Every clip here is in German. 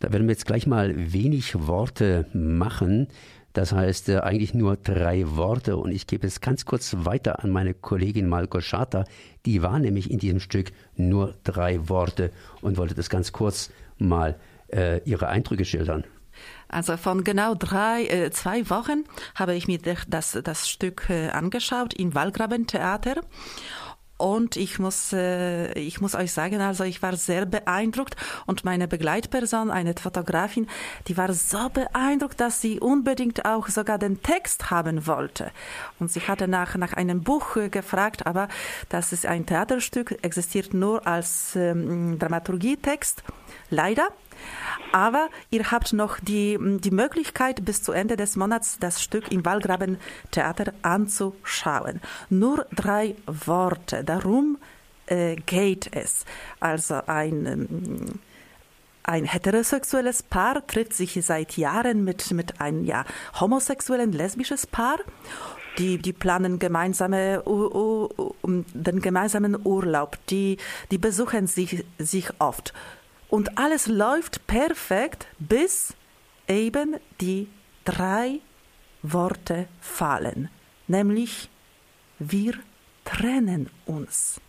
Da werden wir jetzt gleich mal wenig Worte machen. Das heißt äh, eigentlich nur drei Worte und ich gebe es ganz kurz weiter an meine Kollegin Malgorzata. Die war nämlich in diesem Stück nur drei Worte und wollte das ganz kurz mal äh, ihre Eindrücke schildern. Also von genau drei, äh, zwei Wochen habe ich mir das, das Stück äh, angeschaut im Wallgraben Theater und ich muss, äh, ich muss euch sagen, also ich war sehr beeindruckt und meine Begleitperson, eine Fotografin, die war so beeindruckt, dass sie unbedingt auch sogar den Text haben wollte. Und sie hatte nach, nach einem Buch äh, gefragt, aber das ist ein Theaterstück, existiert nur als ähm, Dramaturgietext. Leider. Aber ihr habt noch die, die Möglichkeit, bis zu Ende des Monats das Stück im Wallgraben Theater anzuschauen. Nur drei Worte. Darum äh, geht es. Also ein, ähm, ein heterosexuelles Paar trifft sich seit Jahren mit, mit einem ja, homosexuellen, lesbisches Paar. Die, die planen gemeinsame, uh, uh, den gemeinsamen Urlaub. Die, die besuchen sich, sich oft und alles läuft perfekt, bis eben die drei Worte fallen, nämlich wir trennen uns.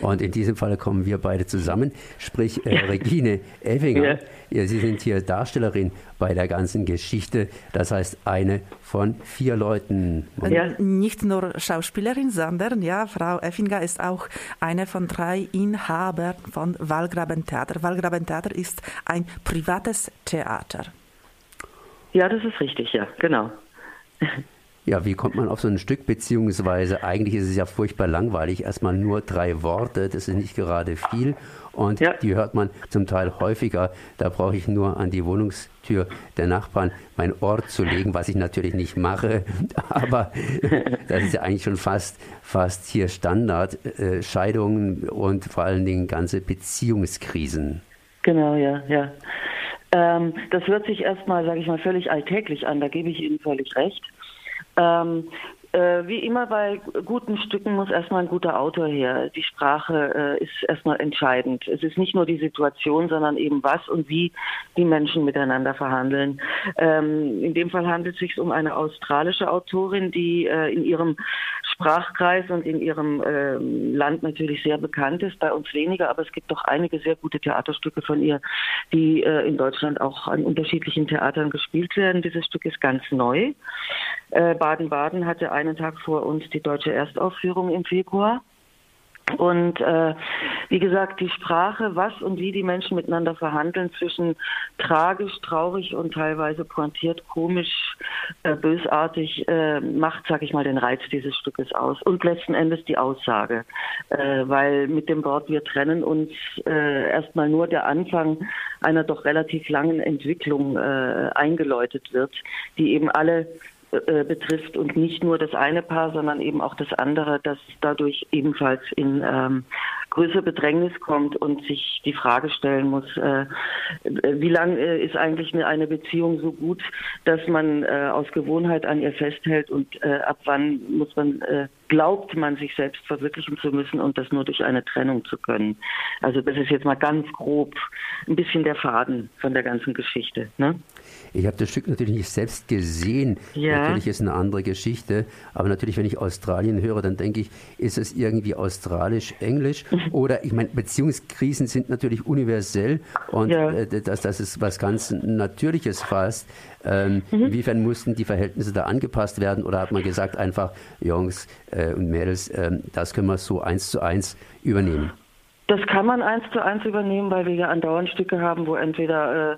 Und in diesem Fall kommen wir beide zusammen, sprich äh, Regine Effinger. Ja. Sie sind hier Darstellerin bei der ganzen Geschichte. Das heißt, eine von vier Leuten. Ja. Nicht nur Schauspielerin, sondern ja, Frau Effinger ist auch eine von drei Inhabern von Wallgraben Theater. Wallgraben Theater ist ein privates Theater. Ja, das ist richtig, ja, genau. Ja, wie kommt man auf so ein Stück, beziehungsweise eigentlich ist es ja furchtbar langweilig, erstmal nur drei Worte, das ist nicht gerade viel und ja. die hört man zum Teil häufiger. Da brauche ich nur an die Wohnungstür der Nachbarn mein Ohr zu legen, was ich natürlich nicht mache, aber das ist ja eigentlich schon fast, fast hier Standard, äh, Scheidungen und vor allen Dingen ganze Beziehungskrisen. Genau, ja, ja. Ähm, das hört sich erstmal, sage ich mal, völlig alltäglich an, da gebe ich Ihnen völlig recht. Ähm, äh, wie immer bei guten Stücken muss erstmal ein guter Autor her. Die Sprache äh, ist erstmal entscheidend. Es ist nicht nur die Situation, sondern eben was und wie die Menschen miteinander verhandeln. Ähm, in dem Fall handelt es sich um eine australische Autorin, die äh, in ihrem Sprachkreis und in ihrem äh, Land natürlich sehr bekannt ist, bei uns weniger, aber es gibt doch einige sehr gute Theaterstücke von ihr, die äh, in Deutschland auch an unterschiedlichen Theatern gespielt werden. Dieses Stück ist ganz neu. Äh, Baden-Baden hatte einen Tag vor uns die deutsche Erstaufführung im Februar. Und äh, wie gesagt, die Sprache, was und wie die Menschen miteinander verhandeln, zwischen tragisch, traurig und teilweise pointiert, komisch, äh, bösartig, äh, macht, sag ich mal, den Reiz dieses Stückes aus. Und letzten Endes die Aussage, äh, weil mit dem Wort wir trennen uns äh, erstmal nur der Anfang einer doch relativ langen Entwicklung äh, eingeläutet wird, die eben alle äh, betrifft und nicht nur das eine Paar, sondern eben auch das andere, das dadurch ebenfalls in ähm, größere Bedrängnis kommt und sich die Frage stellen muss, äh, wie lang äh, ist eigentlich eine, eine, Beziehung so gut, dass man äh, aus Gewohnheit an ihr festhält und äh, ab wann muss man glaubt man sich selbst verwirklichen zu müssen und das nur durch eine Trennung zu können. Also das ist jetzt mal ganz grob ein bisschen der Faden von der ganzen Geschichte. Ne? Ich habe das Stück natürlich nicht selbst gesehen. Ja. Natürlich ist es eine andere Geschichte. Aber natürlich, wenn ich Australien höre, dann denke ich, ist es irgendwie australisch-englisch? Oder ich meine, Beziehungskrisen sind natürlich universell und ja. äh, das, das ist was ganz Natürliches fast. Ähm, mhm. Inwiefern mussten die Verhältnisse da angepasst werden oder hat man gesagt einfach, Jungs äh, und Mädels, äh, das können wir so eins zu eins übernehmen? Das kann man eins zu eins übernehmen, weil wir ja andauernd Stücke haben, wo entweder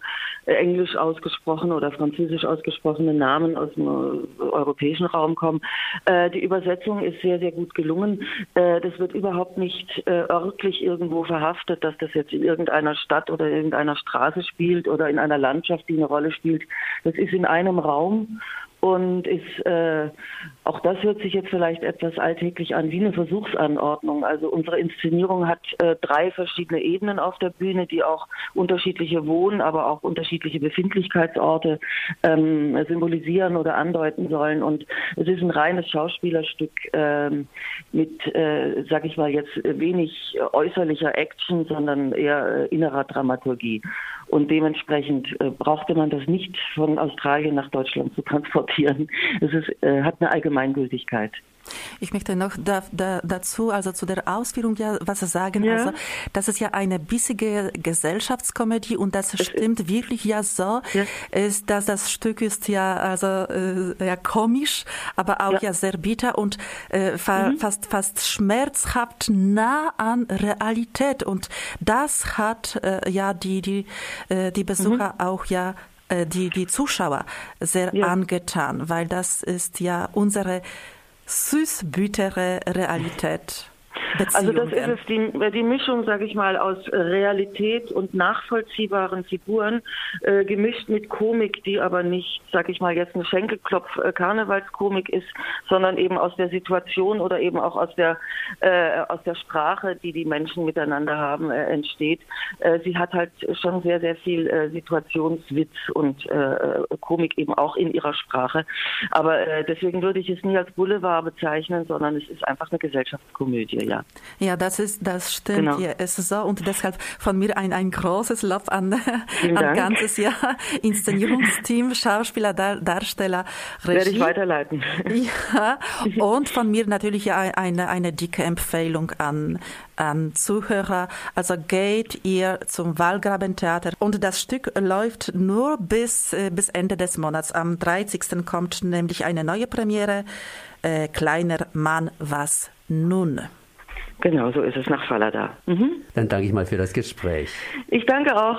äh, englisch ausgesprochen oder französisch ausgesprochene Namen aus dem äh, europäischen Raum kommen. Äh, die Übersetzung ist sehr, sehr gut gelungen. Äh, das wird überhaupt nicht äh, örtlich irgendwo verhaftet, dass das jetzt in irgendeiner Stadt oder irgendeiner Straße spielt oder in einer Landschaft, die eine Rolle spielt. Das ist in einem Raum und ist, äh, auch das hört sich jetzt vielleicht etwas alltäglich an, wie eine Versuchsanordnung. Also unsere Inszenierung hat äh, drei verschiedene Ebenen auf der Bühne, die auch unterschiedliche Wohn-, aber auch unterschiedliche Befindlichkeitsorte ähm, symbolisieren oder andeuten sollen. Und es ist ein reines Schauspielerstück ähm, mit, äh, sag ich mal jetzt, wenig äußerlicher Action, sondern eher äh, innerer Dramaturgie. Und dementsprechend äh, brauchte man das nicht von Australien nach Deutschland zu transportieren. Es ist, äh, hat eine Allgemeingültigkeit. Ich möchte noch da, da, dazu, also zu der Ausführung ja was sagen. Ja. Also, das ist ja eine bissige Gesellschaftskomödie und das stimmt wirklich ja so, ja. ist, dass das Stück ist ja also äh, ja komisch, aber auch ja, ja sehr bitter und äh, fa mhm. fast fast schmerzhaft nah an Realität und das hat äh, ja die die äh, die Besucher mhm. auch ja äh, die die Zuschauer sehr angetan, weil das ist ja unsere süß-bittere Realität. Beziehungen. Also das ist es, die, die Mischung, sage ich mal, aus Realität und nachvollziehbaren Figuren, äh, gemischt mit Komik, die aber nicht, sage ich mal, jetzt eine Schenkelklopf-Karnevalskomik ist, sondern eben aus der Situation oder eben auch aus der, äh, aus der Sprache, die die Menschen miteinander haben, äh, entsteht. Äh, sie hat halt schon sehr, sehr viel äh, Situationswitz und äh, Komik eben auch in ihrer Sprache. Aber deswegen würde ich es nie als Boulevard bezeichnen, sondern es ist einfach eine Gesellschaftskomödie, ja. Ja, das ist, das stimmt. Genau. Ja, es ist so und deshalb von mir ein, ein großes Lob an, an ganzes Jahr Inszenierungsteam, Schauspieler, Dar Darsteller, Regie. Werde ich weiterleiten. Ja, und von mir natürlich eine, eine dicke Empfehlung an, an Zuhörer. Also geht ihr zum Wallgrabentheater und das Stück läuft nur bis, äh, bis Ende des Monats. Am 30. kommt nämlich eine neue Premiere. Äh, kleiner Mann, was nun? Genau, so ist es nach Fallada. Mhm. Dann danke ich mal für das Gespräch. Ich danke auch.